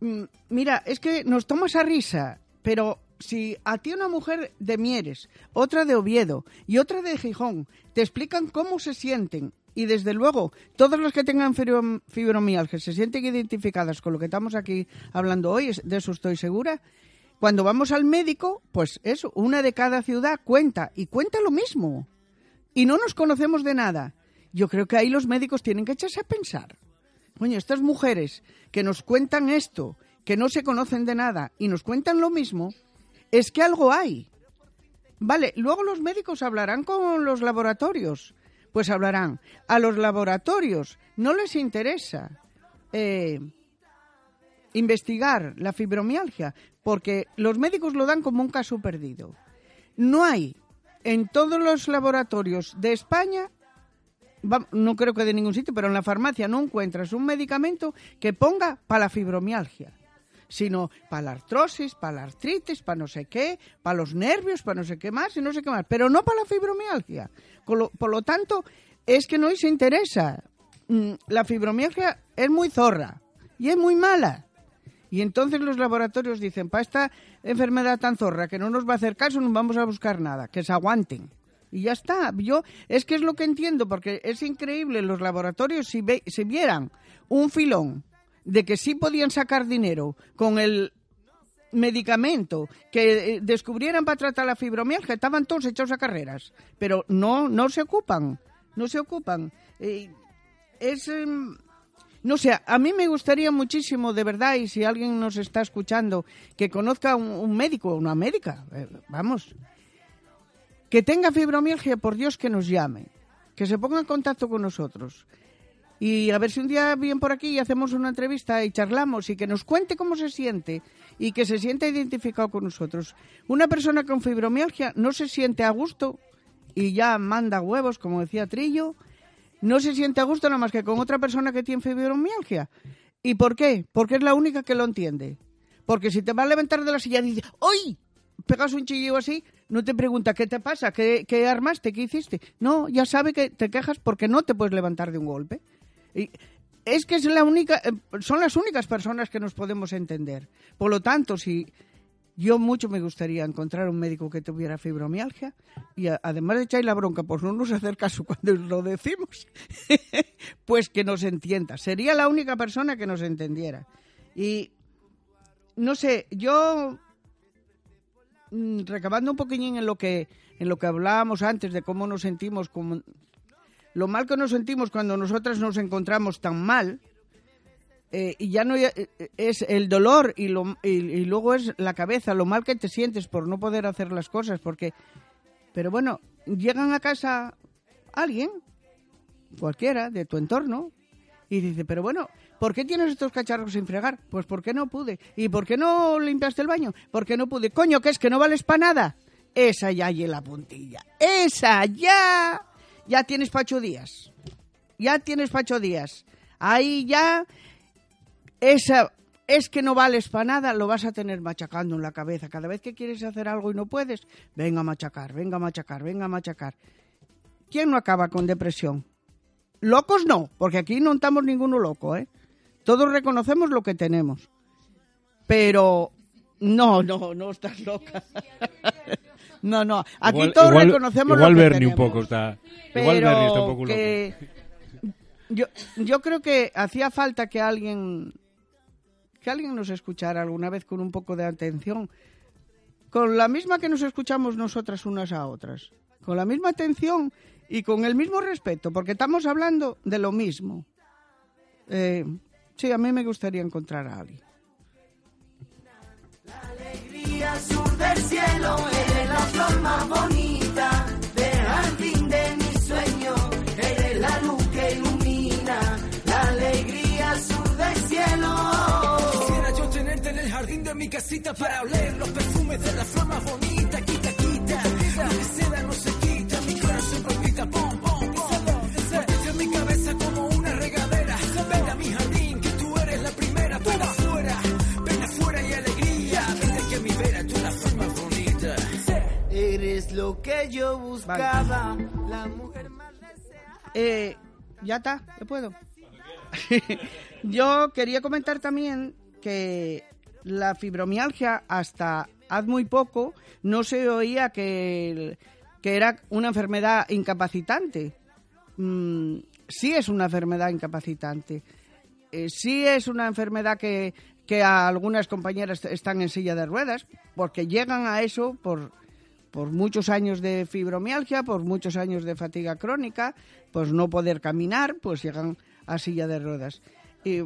mm, mira, es que nos tomas a risa, pero si a ti una mujer de Mieres, otra de Oviedo y otra de Gijón te explican cómo se sienten y desde luego todas las que tengan fibrom- fibromialgia se sienten identificadas con lo que estamos aquí hablando hoy, de eso estoy segura. Cuando vamos al médico, pues eso, una de cada ciudad cuenta y cuenta lo mismo. Y no nos conocemos de nada. Yo creo que ahí los médicos tienen que echarse a pensar. Coño, estas mujeres que nos cuentan esto, que no se conocen de nada y nos cuentan lo mismo, es que algo hay. Vale, luego los médicos hablarán con los laboratorios. Pues hablarán. A los laboratorios no les interesa eh, investigar la fibromialgia, porque los médicos lo dan como un caso perdido. No hay en todos los laboratorios de España no creo que de ningún sitio, pero en la farmacia no encuentras un medicamento que ponga para la fibromialgia, sino para la artrosis, para la artritis, para no sé qué, para los nervios, para no sé qué más y no sé qué más, pero no para la fibromialgia. Por lo tanto, es que no se interesa. Mm, La fibromialgia es muy zorra y es muy mala. Y entonces los laboratorios dicen, para esta enfermedad tan zorra que no nos va a hacer caso, no vamos a buscar nada, que se aguanten. Y ya está. Yo es que es lo que entiendo, porque es increíble los laboratorios si, ve- si vieran un filón de que sí podían sacar dinero con el medicamento que eh, descubrieran para tratar la fibromialgia, estaban todos hechos a carreras, pero no no se ocupan, no se ocupan. Es em, no sé, a mí me gustaría muchísimo, de verdad, y si alguien nos está escuchando, que conozca un, un médico o una médica, eh, vamos, que tenga fibromialgia, por Dios que nos llame, que se ponga en contacto con nosotros. Y a ver si un día vienen por aquí y hacemos una entrevista y charlamos y que nos cuente cómo se siente y que se sienta identificado con nosotros. Una persona con fibromialgia no se siente a gusto y ya manda huevos, como decía Trillo, no se siente a gusto nada más que con otra persona que tiene fibromialgia. ¿Y por qué? Porque es la única que lo entiende. Porque si te va a levantar de la silla y dices, ¡ay! Pegas un chillido así, no te pregunta qué te pasa, qué, qué armaste, qué hiciste. No, ya sabe que te quejas porque no te puedes levantar de un golpe. Es que es la única, eh, son las únicas personas que nos podemos entender. Por lo tanto, si yo mucho me gustaría encontrar un médico que tuviera fibromialgia y además de echar la bronca por no nos hacer caso cuando lo decimos, pues que nos entienda. Sería la única persona que nos entendiera. Y no sé, yo mm, recabando un poquillín en lo que en lo que hablábamos antes de cómo nos sentimos como lo mal que nos sentimos cuando nosotras nos encontramos tan mal eh, y ya no ya- eh, es el dolor y, lo, y, y luego es la cabeza, lo mal que te sientes por no poder hacer las cosas, porque, pero bueno, llegan a casa alguien, cualquiera de tu entorno, y dice, pero bueno, ¿por qué tienes estos cacharros sin fregar? Pues porque no pude. ¿Y por qué no limpiaste el baño? Porque no pude. Coño, que es que no vales para nada. Esa ya y la puntilla. Esa ya. Ya tienes Pacho Díaz. Ya tienes Pacho Díaz. Ahí ya. Esa. Es que no vales para nada, lo vas a tener machacando en la cabeza. Cada vez que quieres hacer algo y no puedes, venga a machacar, venga a machacar, venga a machacar. ¿Quién no acaba con depresión? Locos no, porque aquí no estamos ninguno loco, ¿eh? Todos reconocemos lo que tenemos. Pero no, no, no estás loca. No, no. Aquí Igual- todos igual- reconocemos igual lo que Bernie un poco está. Pero igual Bernie está un poco loco. yo, yo creo que hacía falta que alguien que alguien nos escuchara alguna vez con un poco de atención, con la misma que nos escuchamos nosotras unas a otras, con la misma atención y con el mismo respeto, porque estamos hablando de lo mismo. Eh, sí, a mí me gustaría encontrar a alguien. La alegría sur del cielo, la flor más bonita del jardín de mi sueño, eres la luz que ilumina, la alegría sur del cielo. Quisiera yo tenerte en el jardín de mi casita para oler los perfumes de la flor más bonita. Quita, quita, seda no se que yo buscaba, la mujer más deseada. Eh, ya está, ya puedo. Yo quería comentar también que la fibromialgia hasta hace muy poco no se oía que, que era una enfermedad incapacitante. Mm, sí es una enfermedad incapacitante. Eh, sí es una enfermedad que, que a algunas compañeras están en silla de ruedas, porque llegan a eso por, por muchos años de fibromialgia, por muchos años de fatiga crónica, pues no poder caminar, pues llegan a silla de ruedas. Y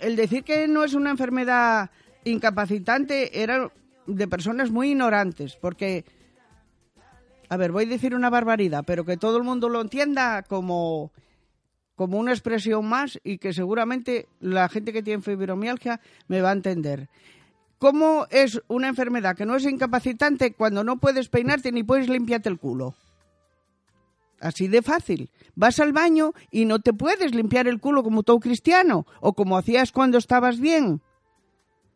el decir que no es una enfermedad incapacitante era de personas muy ignorantes, porque, a ver, voy a decir una barbaridad, pero que todo el mundo lo entienda como, como una expresión más y que seguramente la gente que tiene fibromialgia me va a entender. ¿Cómo es una enfermedad que no es incapacitante cuando no puedes peinarte ni puedes limpiarte el culo? Así de fácil. Vas al baño y no te puedes limpiar el culo como todo cristiano o como hacías cuando estabas bien.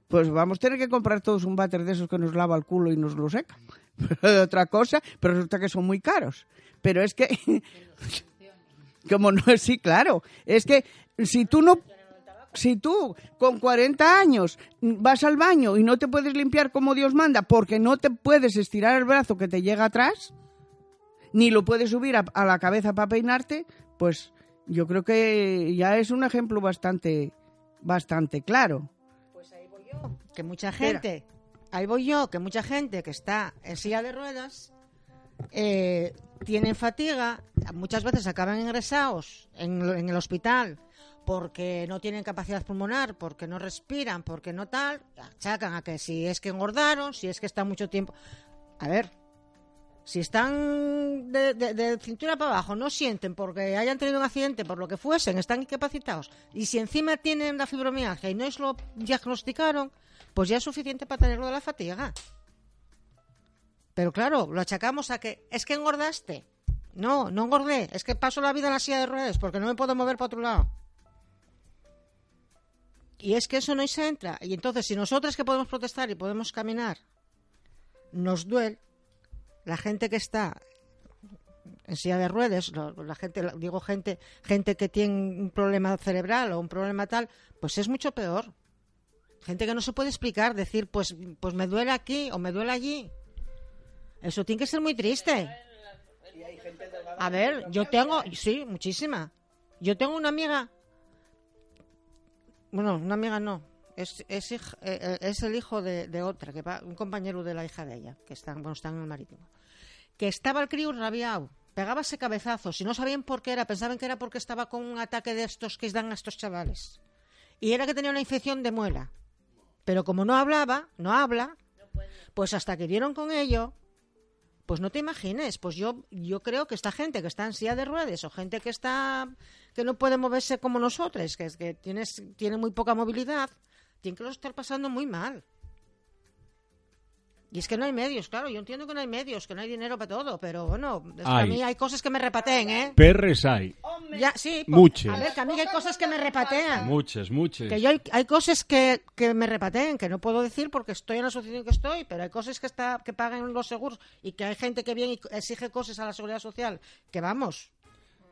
Pues vamos a tener que comprar todos un váter de esos que nos lava el culo y nos lo seca. Otra cosa, pero resulta que son muy caros. Pero es que... como no, sí, claro. Es que si tú no si tú con 40 años vas al baño y no te puedes limpiar como Dios manda porque no te puedes estirar el brazo que te llega atrás, ni lo puedes subir a, a la cabeza para peinarte, pues yo creo que ya es un ejemplo bastante, bastante claro. que mucha gente, ahí voy yo, que mucha gente que está en silla de ruedas eh, tienen fatiga, muchas veces acaban ingresados en el hospital porque no tienen capacidad pulmonar, porque no respiran, porque no tal, achacan a que si es que engordaron, si es que están mucho tiempo. A ver, si están de, cintura para abajo, no sienten porque hayan tenido un accidente, por lo que fuesen, están incapacitados, y si encima tienen la fibromialgia y no es lo diagnosticaron, pues ya es suficiente para tenerlo de la fatiga. Pero claro, lo achacamos a que es que engordaste. No, no engordé, es que paso la vida en la silla de ruedas porque no me puedo mover para otro lado. Y es que eso no se entra. Y entonces, si nosotros que podemos protestar y podemos caminar, nos duele, la gente que está en silla de ruedas, la gente, digo gente, gente que tiene un problema cerebral o un problema tal, pues es mucho peor. Gente que no se puede explicar, decir, pues, pues me duele aquí o me duele allí. Eso tiene que ser muy triste. A ver, yo tengo, sí, muchísima. Yo tengo una amiga, bueno, una amiga no, es, eh, eh, es el hijo de, de otra, que va- un compañero de la hija de ella, que están, bueno, están en el marítimo, que estaba el crío rabiado, pegábase cabezazos y no sabían por qué era, pensaban que era porque estaba con un ataque de estos que dan a estos chavales. Y era que tenía una infección de muela. Pero como no hablaba, no habla, pues hasta que dieron con ello, pues no te imagines, pues yo yo creo que esta gente que está en silla de ruedas o gente que está que no puede moverse como nosotros, que que tienes tiene muy poca movilidad, tienen que lo estar pasando muy mal. Y es que no hay medios, claro, yo entiendo que no hay medios, que no hay dinero para todo, pero bueno, es que a mí hay cosas que me repateen, ¿eh? Perres hay. Ya, sí, Muchas. A ver, que a mí hay cosas que me repatean. Muchas, muchas. Que yo hay, hay cosas que, que me repateen, que no puedo decir porque estoy en la asociación que estoy, pero hay cosas que está que pagan los seguros y que hay gente que viene y exige cosas a la seguridad social. Que vamos.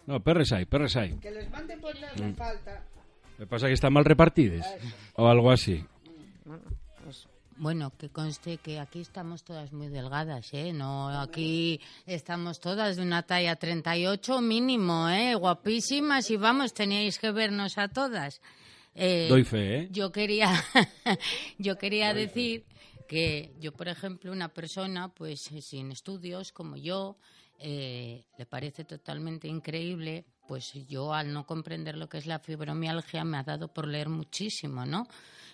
No, perres hay, perres hay. Que les manden por darle falta. Lo que pasa es que están mal repartidas. O algo así. Bueno, que conste que aquí estamos todas muy delgadas, ¿eh? No, aquí estamos todas de una talla 38 mínimo, ¿eh? Guapísimas y vamos, teníais que vernos a todas. Eh, Doy fe, ¿eh? Yo quería, yo quería decir que yo, por ejemplo, una persona, pues sin estudios como yo, eh, le parece totalmente increíble pues yo al no comprender lo que es la fibromialgia me ha dado por leer muchísimo, ¿no?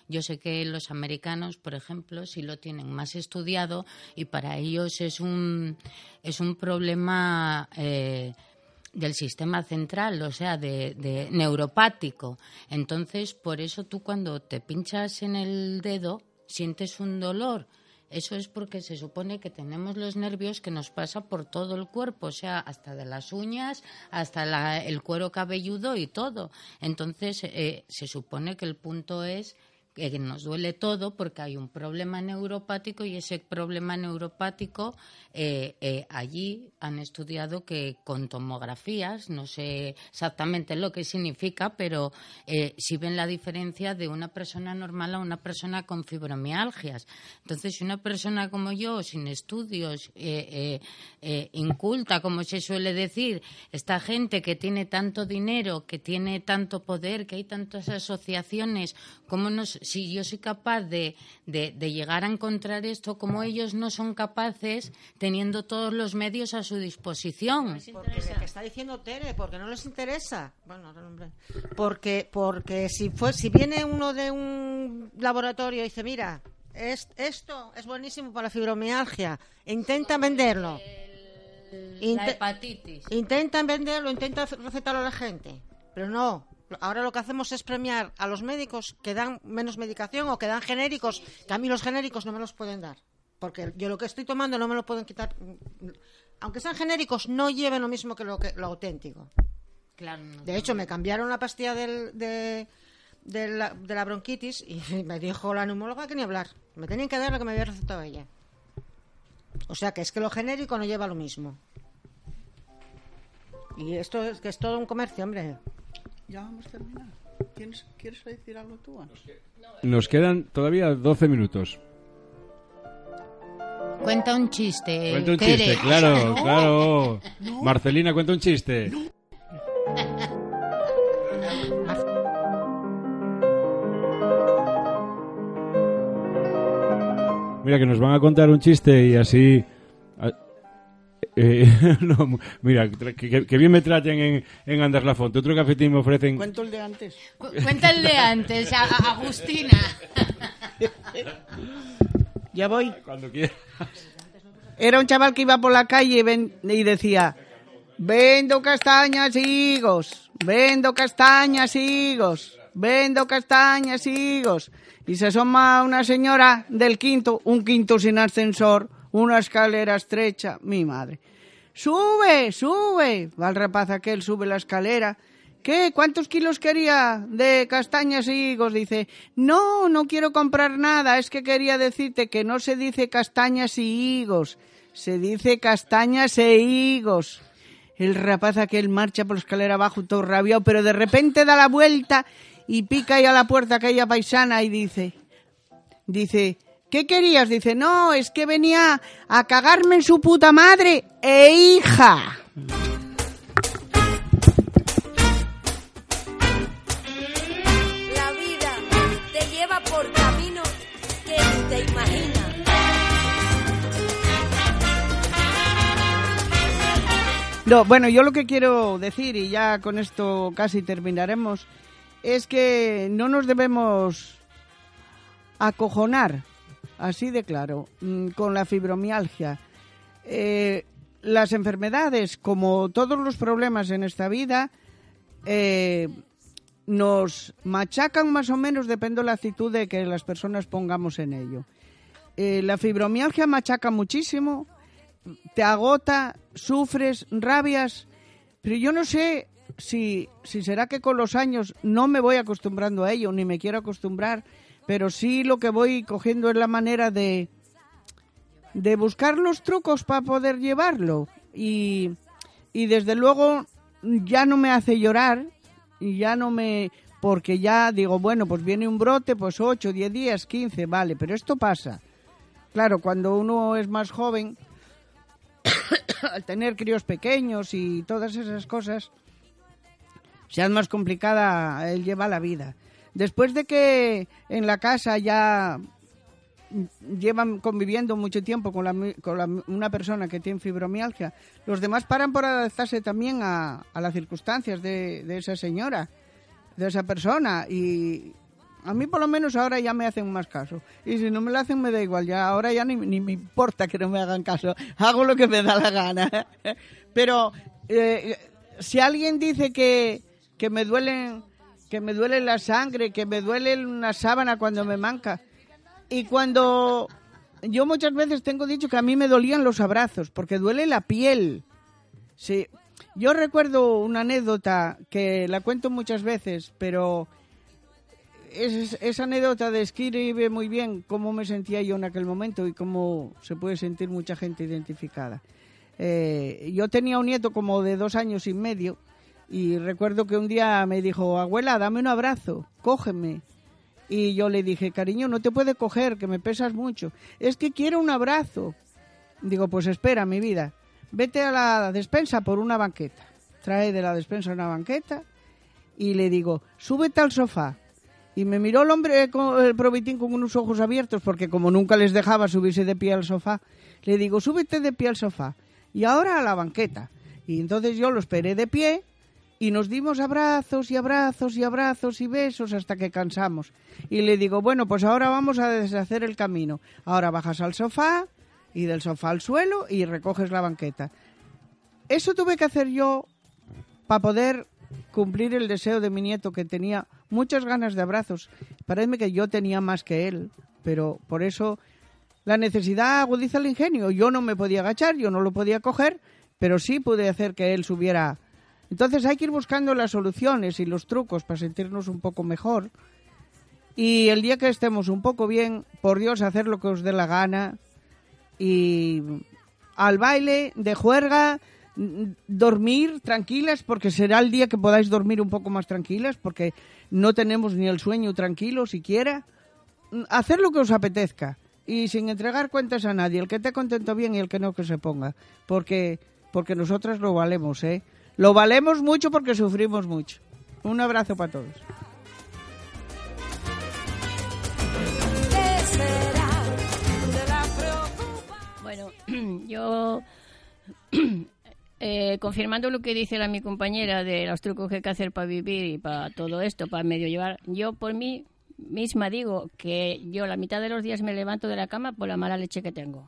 Yo sé que los americanos, por ejemplo, sí lo tienen más estudiado y para ellos es un, es un problema eh, del sistema central, o sea, de, de neuropático. Entonces, por eso tú cuando te pinchas en el dedo sientes un dolor. Eso es porque se supone que tenemos los nervios que nos pasa por todo el cuerpo, o sea, hasta de las uñas, hasta la- el cuero cabelludo y todo. Entonces, eh, se supone que el punto es nos duele todo porque hay un problema neuropático y ese problema neuropático eh, eh, allí han estudiado que con tomografías, no sé exactamente lo que significa, pero eh, sí ven la diferencia de una persona normal a una persona con fibromialgias. Entonces, si una persona como yo, sin estudios, eh, inculta, como se suele decir, esta gente que tiene tanto dinero, que tiene tanto poder, que hay tantas asociaciones, ¿cómo nos, si yo soy capaz de, de- de llegar a encontrar esto, como ellos no son capaces teniendo todos los medios a su disposición? Porque lo que está diciendo Tere, porque no les interesa. Bueno. Porque, porque si fue, si viene uno de un laboratorio y dice, mira, es, esto es buenísimo para la fibromialgia, intenta venderlo. La hepatitis. Intentan venderlo, intentan recetarlo a la gente, pero no. Ahora lo que hacemos es premiar a los médicos que dan menos medicación o que dan genéricos, que a mí los genéricos no me los pueden dar. Porque yo lo que estoy tomando no me lo pueden quitar. Aunque sean genéricos, no lleven lo mismo que lo, que, lo auténtico. Claro, no. De hecho, me cambiaron la pastilla del- de, de la, de la bronquitis y me dijo la neumóloga que ni hablar. Me tenían que dar lo que me había recetado ella. O sea, que es que lo genérico no lleva lo mismo. Y esto es que es todo un comercio, hombre. Ya vamos a terminar. ¿Tienes- ¿Quieres decir algo tú? Ana? Nos quedan todavía 12 minutos. Cuenta un chiste. Cuenta un Tere. chiste, claro, claro. Marcelina, cuenta un chiste. Mira, que nos van a contar un chiste y así... eh, no, mira, que, que- bien me traten en, en Anders La Fonte. Otro cafetín me ofrecen... Cuento el de antes. Cu- Cuenta el de antes, a- a- Agustina. Ya voy. Cuando quieras. Era un chaval que iba por la calle y, ven- y decía, vendo castañas y higos, vendo castañas y higos, vendo castañas y higos. Y se asoma una señora del quinto, un quinto sin ascensor, una escalera estrecha, mi madre. Sube, sube. Va el rapaz aquel, sube la escalera. ¿Qué? ¿Cuántos kilos quería de castañas y higos? Dice, no, no quiero comprar nada. Es que quería decirte que no se dice castañas y higos. Se dice castañas e higos. El rapaz aquel marcha por la escalera abajo todo rabiado, pero de repente da la vuelta y pica ahí a la puerta aquella paisana y dice, dice, ¿qué querías? Dice, no, es que venía a cagarme en su puta madre e hija. La vida te lleva por caminos que ni te imaginas. No, bueno, yo lo que quiero decir, y ya con esto casi terminaremos, es que no nos debemos acojonar, así de claro, mm, con la fibromialgia. Eh, las enfermedades, como todos los problemas en esta vida, eh, nos machacan más o menos, depende de la actitud de que las personas pongamos en ello. Eh, la fibromialgia machaca muchísimo, te agota, sufres, rabias, pero yo no sé si, si será que con los años no me voy acostumbrando a ello, ni me quiero acostumbrar, pero sí lo que voy cogiendo es la manera de, de buscar los trucos para poder llevarlo. Y, y desde luego ya no me hace llorar, y ya no me... Porque ya digo, bueno, pues viene un brote, pues 8, 10 días, 15, vale, pero esto pasa. Claro, cuando uno es más joven, al tener críos pequeños y todas esas cosas, se hace más complicada el llevar la vida. Después de que en la casa ya llevan conviviendo mucho tiempo con, una persona que tiene fibromialgia, los demás paran por adaptarse también a, las circunstancias de, esa señora, de esa persona. Y a mí por lo menos ahora ya me hacen más caso. Y si no me lo hacen me da igual, ya ahora ya ni, ni me importa que no me hagan caso. Hago lo que me da la gana. Pero eh, si alguien dice que, que me duelen que me duele la sangre, que me duele una sábana cuando me manca. Y cuando yo muchas veces tengo dicho que a mí me dolían los abrazos, porque duele la piel. Sí. Yo recuerdo una anécdota que la cuento muchas veces, pero es, esa anécdota describe muy bien cómo me sentía yo en aquel momento y cómo se puede sentir mucha gente identificada. Eh, yo tenía un nieto como de dos años y medio y recuerdo que un día me dijo, abuela, dame un abrazo, cógeme. Y yo le dije, cariño, no te puede coger, que me pesas mucho. Es que quiero un abrazo. Digo, pues espera, mi vida. Vete a la despensa por una banqueta. Trae de la despensa una banqueta y le digo, súbete al sofá. Y me miró el hombre, el probitín, con unos ojos abiertos, porque como nunca les dejaba subirse de pie al sofá, le digo, súbete de pie al sofá. Y ahora a la banqueta. Y entonces yo lo esperé de pie y nos dimos abrazos y abrazos y abrazos y besos hasta que cansamos. Y le digo, bueno, pues ahora vamos a deshacer el camino. Ahora bajas al sofá y del sofá al suelo y recoges la banqueta. Eso tuve que hacer yo para poder cumplir el deseo de mi nieto que tenía muchas ganas de abrazos. Parece que yo tenía más que él, pero por eso la necesidad agudiza el ingenio. Yo no me podía agachar, yo no lo podía coger, pero sí pude hacer que él subiera. Entonces hay que ir buscando las soluciones y los trucos para sentirnos un poco mejor. Y el día que estemos un poco bien, por Dios, hacer lo que os dé la gana. Y al baile, de juerga, dormir tranquilas, porque será el día que podáis dormir un poco más tranquilas, porque no tenemos ni el sueño tranquilo siquiera. Hacer lo que os apetezca y sin entregar cuentas a nadie, el que esté contento bien y el que no que se ponga, porque porque nosotras lo valemos, ¿eh? Lo valemos mucho porque sufrimos mucho. Un abrazo para todos. Bueno, yo, eh, confirmando lo que dice la mi compañera de los trucos que hay que hacer para vivir y para todo esto, para medio llevar, yo por mí misma digo que yo la mitad de los días me levanto de la cama por la mala leche que tengo.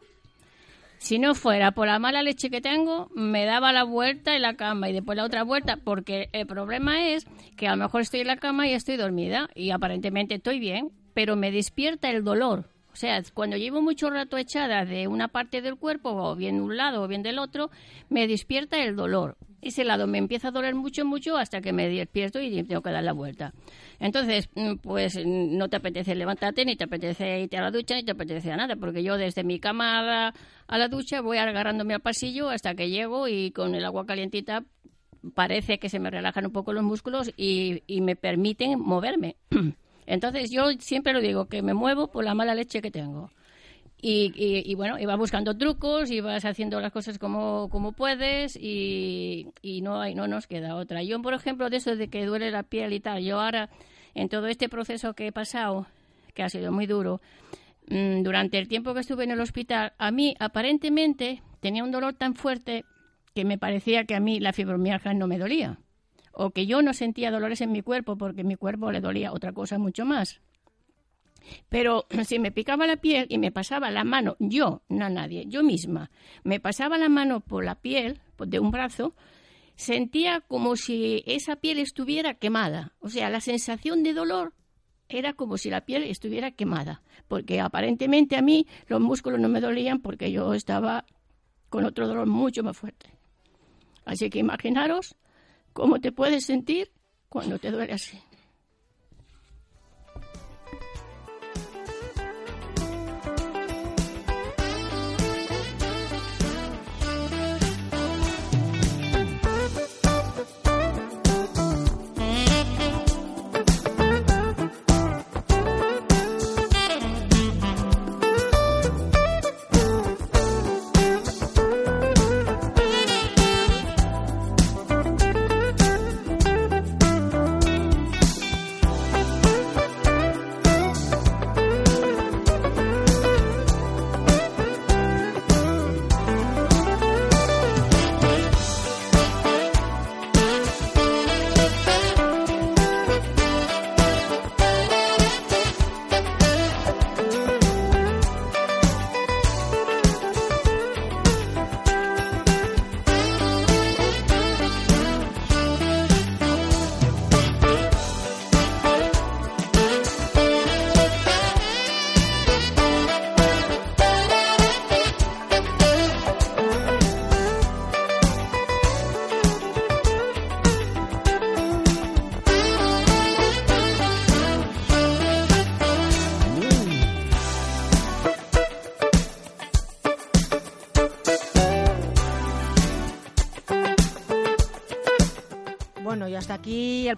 Si no fuera por la mala leche que tengo, me daba la vuelta en la cama y después la otra vuelta, porque el problema es que a lo mejor estoy en la cama y estoy dormida y aparentemente estoy bien, pero me despierta el dolor. O sea, cuando llevo mucho rato echada de una parte del cuerpo, o bien de un lado o bien del otro, me despierta el dolor. Ese lado me empieza a doler mucho, mucho hasta que me despierto y tengo que dar la vuelta. Entonces, mm, pues mm, no te apetece levantarte, ni te apetece irte a la ducha, ni te apetece a nada, porque yo desde mi cama a la, ducha voy agarrándome al pasillo hasta que llego y con el agua calientita parece que se me relajan un poco los músculos y, y me permiten moverme. Entonces yo siempre lo digo, que me muevo por la mala leche que tengo. Y, y- y bueno, y vas buscando trucos y vas haciendo las cosas como, como puedes y, y no, hay, no nos queda otra. Yo, por ejemplo, de eso de que duele la piel y tal, yo ahora, en todo este proceso que he pasado, que ha sido muy duro, mm, durante el tiempo que estuve en el hospital, a mí aparentemente tenía un dolor tan fuerte que me parecía que a mí la fibromialgia no me dolía. O que yo no sentía dolores en mi cuerpo porque mi cuerpo le dolía otra cosa mucho más. Pero si me picaba la piel y me pasaba la mano, yo, no nadie, yo misma, me pasaba la mano por la piel de un brazo, sentía como si esa piel estuviera quemada. O sea, la sensación de dolor era como si la piel estuviera quemada. Porque aparentemente a mí los músculos no me dolían porque yo estaba con otro dolor mucho más fuerte. Así que imaginaros cómo te puedes sentir cuando te duele así.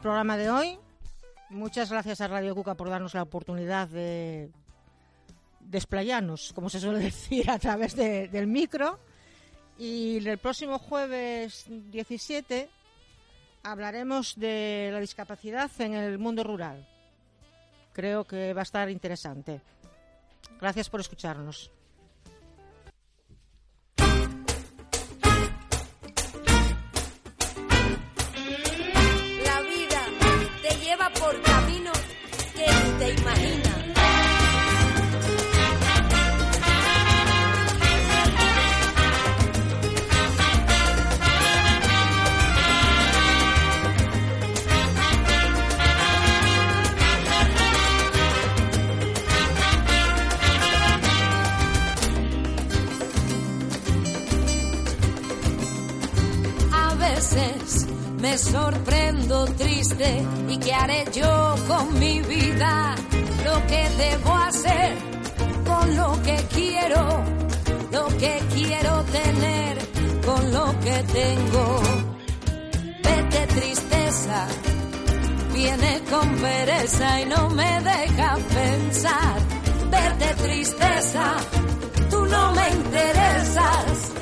Programa de hoy. Muchas gracias a Radio Cuca por darnos la oportunidad de desplayarnos, como se suele decir, a través de- del micro. Y el próximo jueves 17 hablaremos de la discapacidad en el mundo rural. Creo que va a estar interesante. Gracias por escucharnos. Lleva por caminos que ni te imaginas. A veces me sorprendo triste y qué haré yo con mi vida, lo que debo hacer con lo que quiero, lo que quiero tener con lo que tengo. Vete tristeza, viene con pereza y no me deja pensar. Vete tristeza, tú no me interesas.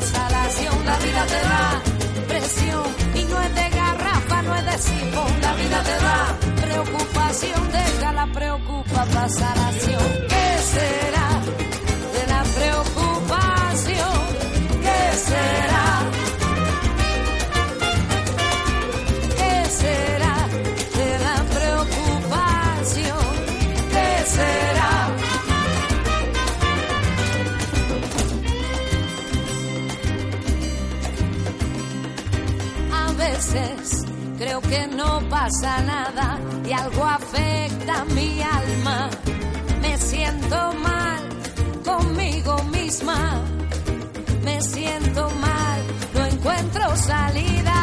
La acción. La vida te da presión y no es de garrafa, no es de sifón. La vida te da preocupación, deja la preocupa, pasa la acción. ¿Qué será que no pasa nada y algo afecta mi alma. Me siento mal conmigo misma. Me siento mal, no encuentro salida.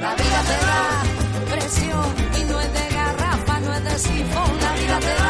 La vida te da presión y no es de garrafa, no es de sifón. La vida